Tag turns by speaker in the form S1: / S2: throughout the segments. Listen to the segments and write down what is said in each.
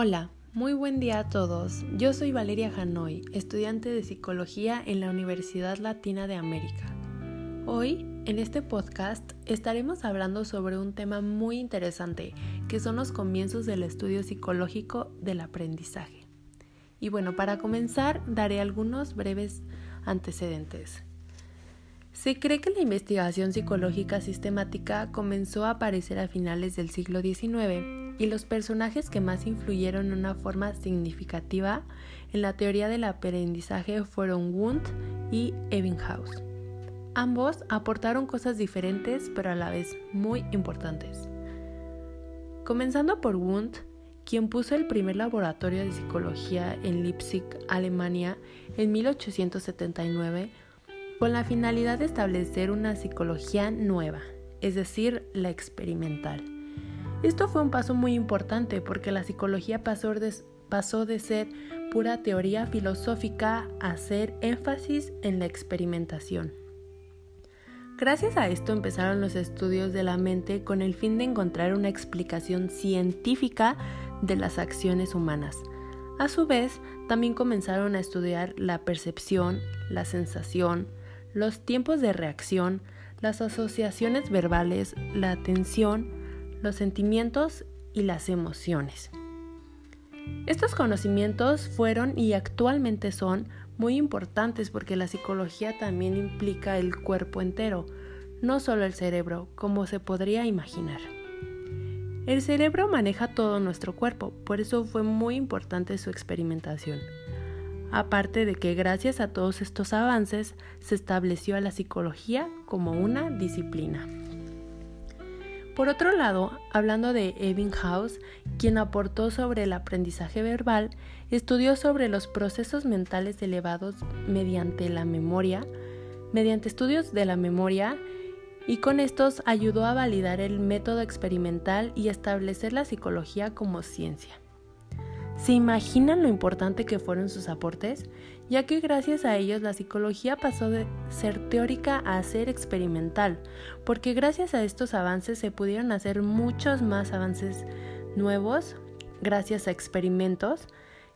S1: Hola, muy buen día a todos. Yo soy Valeria Hanoi, estudiante de psicología en la Universidad Latina de América. Hoy, en este podcast, estaremos hablando sobre un tema muy interesante, que son los comienzos del estudio psicológico del aprendizaje. Y bueno, para comenzar, daré algunos breves antecedentes. Se cree que la investigación psicológica sistemática comenzó a aparecer a finales del siglo XIX y los personajes que más influyeron de una forma significativa en la teoría del aprendizaje fueron Wundt y Ebbinghaus. Ambos aportaron cosas diferentes pero a la vez muy importantes. Comenzando por Wundt, quien puso el primer laboratorio de psicología en Leipzig, Alemania, en 1879, con la finalidad de establecer una psicología nueva, es decir, la experimental esto fue un paso muy importante porque la psicología pasó de, ser pura teoría filosófica a hacer énfasis en la experimentación. Gracias a esto empezaron los estudios de la mente con el fin de encontrar una explicación científica de las acciones humanas. A su vez, también comenzaron a estudiar la percepción, la sensación, los tiempos de reacción, las asociaciones verbales, la atención, los sentimientos y las emociones. Estos conocimientos fueron y actualmente son muy importantes porque la psicología también implica el cuerpo entero, no solo el cerebro, como se podría imaginar. El cerebro maneja todo nuestro cuerpo, por eso fue muy importante su experimentación. Aparte de que gracias a todos estos avances se estableció a la psicología como una disciplina. Por otro lado, hablando de Ebbinghaus, quien aportó sobre el aprendizaje verbal, estudió sobre los procesos mentales elevados mediante la memoria, mediante estudios de la memoria, y con estos ayudó a validar el método experimental y establecer la psicología como ciencia. ¿Se imaginan lo importante que fueron sus aportes? Ya que gracias a ellos la psicología pasó de ser teórica a ser experimental, porque gracias a estos avances se pudieron hacer muchos más avances nuevos, gracias a experimentos,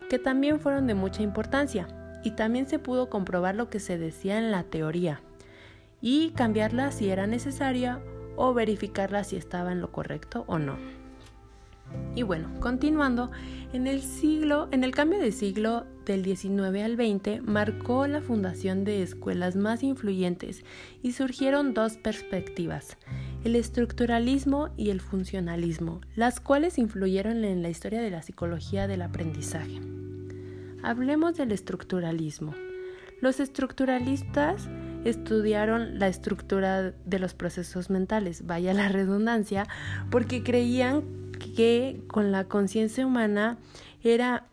S1: que también fueron de mucha importancia, y también se pudo comprobar lo que se decía en la teoría, y cambiarla si era necesaria o verificarla si estaba en lo correcto o no. Y bueno, continuando, en el siglo, en el cambio de siglo del 19 al 20 marcó la fundación de escuelas más influyentes y surgieron dos perspectivas, el estructuralismo y el funcionalismo, las cuales influyeron en la historia de la psicología del aprendizaje. Hablemos del estructuralismo. Los estructuralistas estudiaron la estructura de los procesos mentales, vaya la redundancia, porque creían que con la conciencia humana era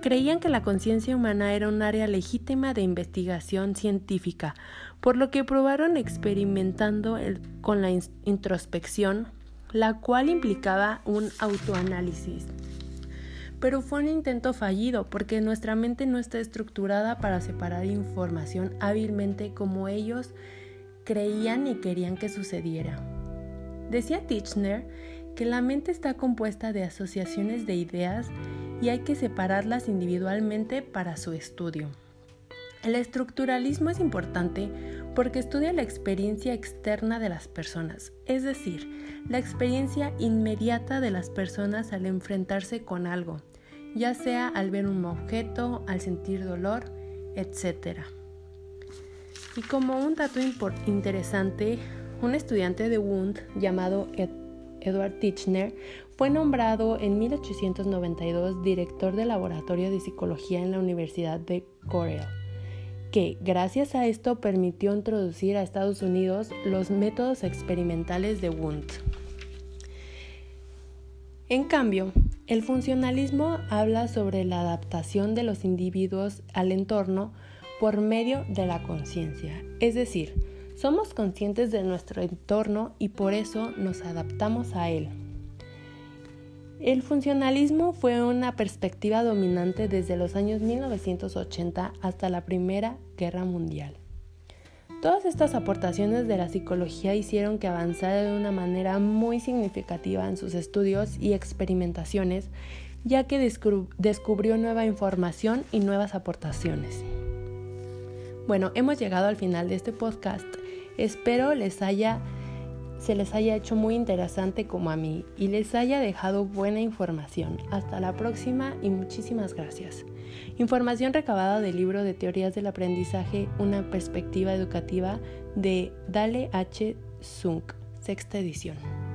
S1: creían que la conciencia humana era un área legítima de investigación científica, por lo que probaron experimentando con la introspección, la cual implicaba un autoanálisis. Pero fue un intento fallido porque nuestra mente no está estructurada para separar información hábilmente como ellos creían y querían que sucediera. Decía Tichner que la mente está compuesta de asociaciones de ideas y hay que separarlas individualmente para su estudio. El estructuralismo es importante porque estudia la experiencia externa de las personas, es decir, la experiencia inmediata de las personas al enfrentarse con algo, ya sea al ver un objeto, al sentir dolor, etc. Y como un dato interesante, un estudiante de Wundt llamado Edward Tichner, fue nombrado en 1892 director del Laboratorio de Psicología en la Universidad de Cornell, que gracias a esto permitió introducir a Estados Unidos los métodos experimentales de Wundt. En cambio, el funcionalismo habla sobre la adaptación de los individuos al entorno por medio de la conciencia, es decir, somos conscientes de nuestro entorno y por eso nos adaptamos a él. El funcionalismo fue una perspectiva dominante desde los años 1980 hasta la Primera Guerra Mundial. Todas estas aportaciones de la psicología hicieron que avanzara de una manera muy significativa en sus estudios y experimentaciones ya que descubrió nueva información y nuevas aportaciones. Bueno, hemos llegado al final de este podcast. Espero les haya se les haya hecho muy interesante como a mí y les haya dejado buena información. Hasta la próxima y muchísimas gracias. Información recabada del libro de Teorías del Aprendizaje, una perspectiva educativa de Dale H. Zunk, sexta edición.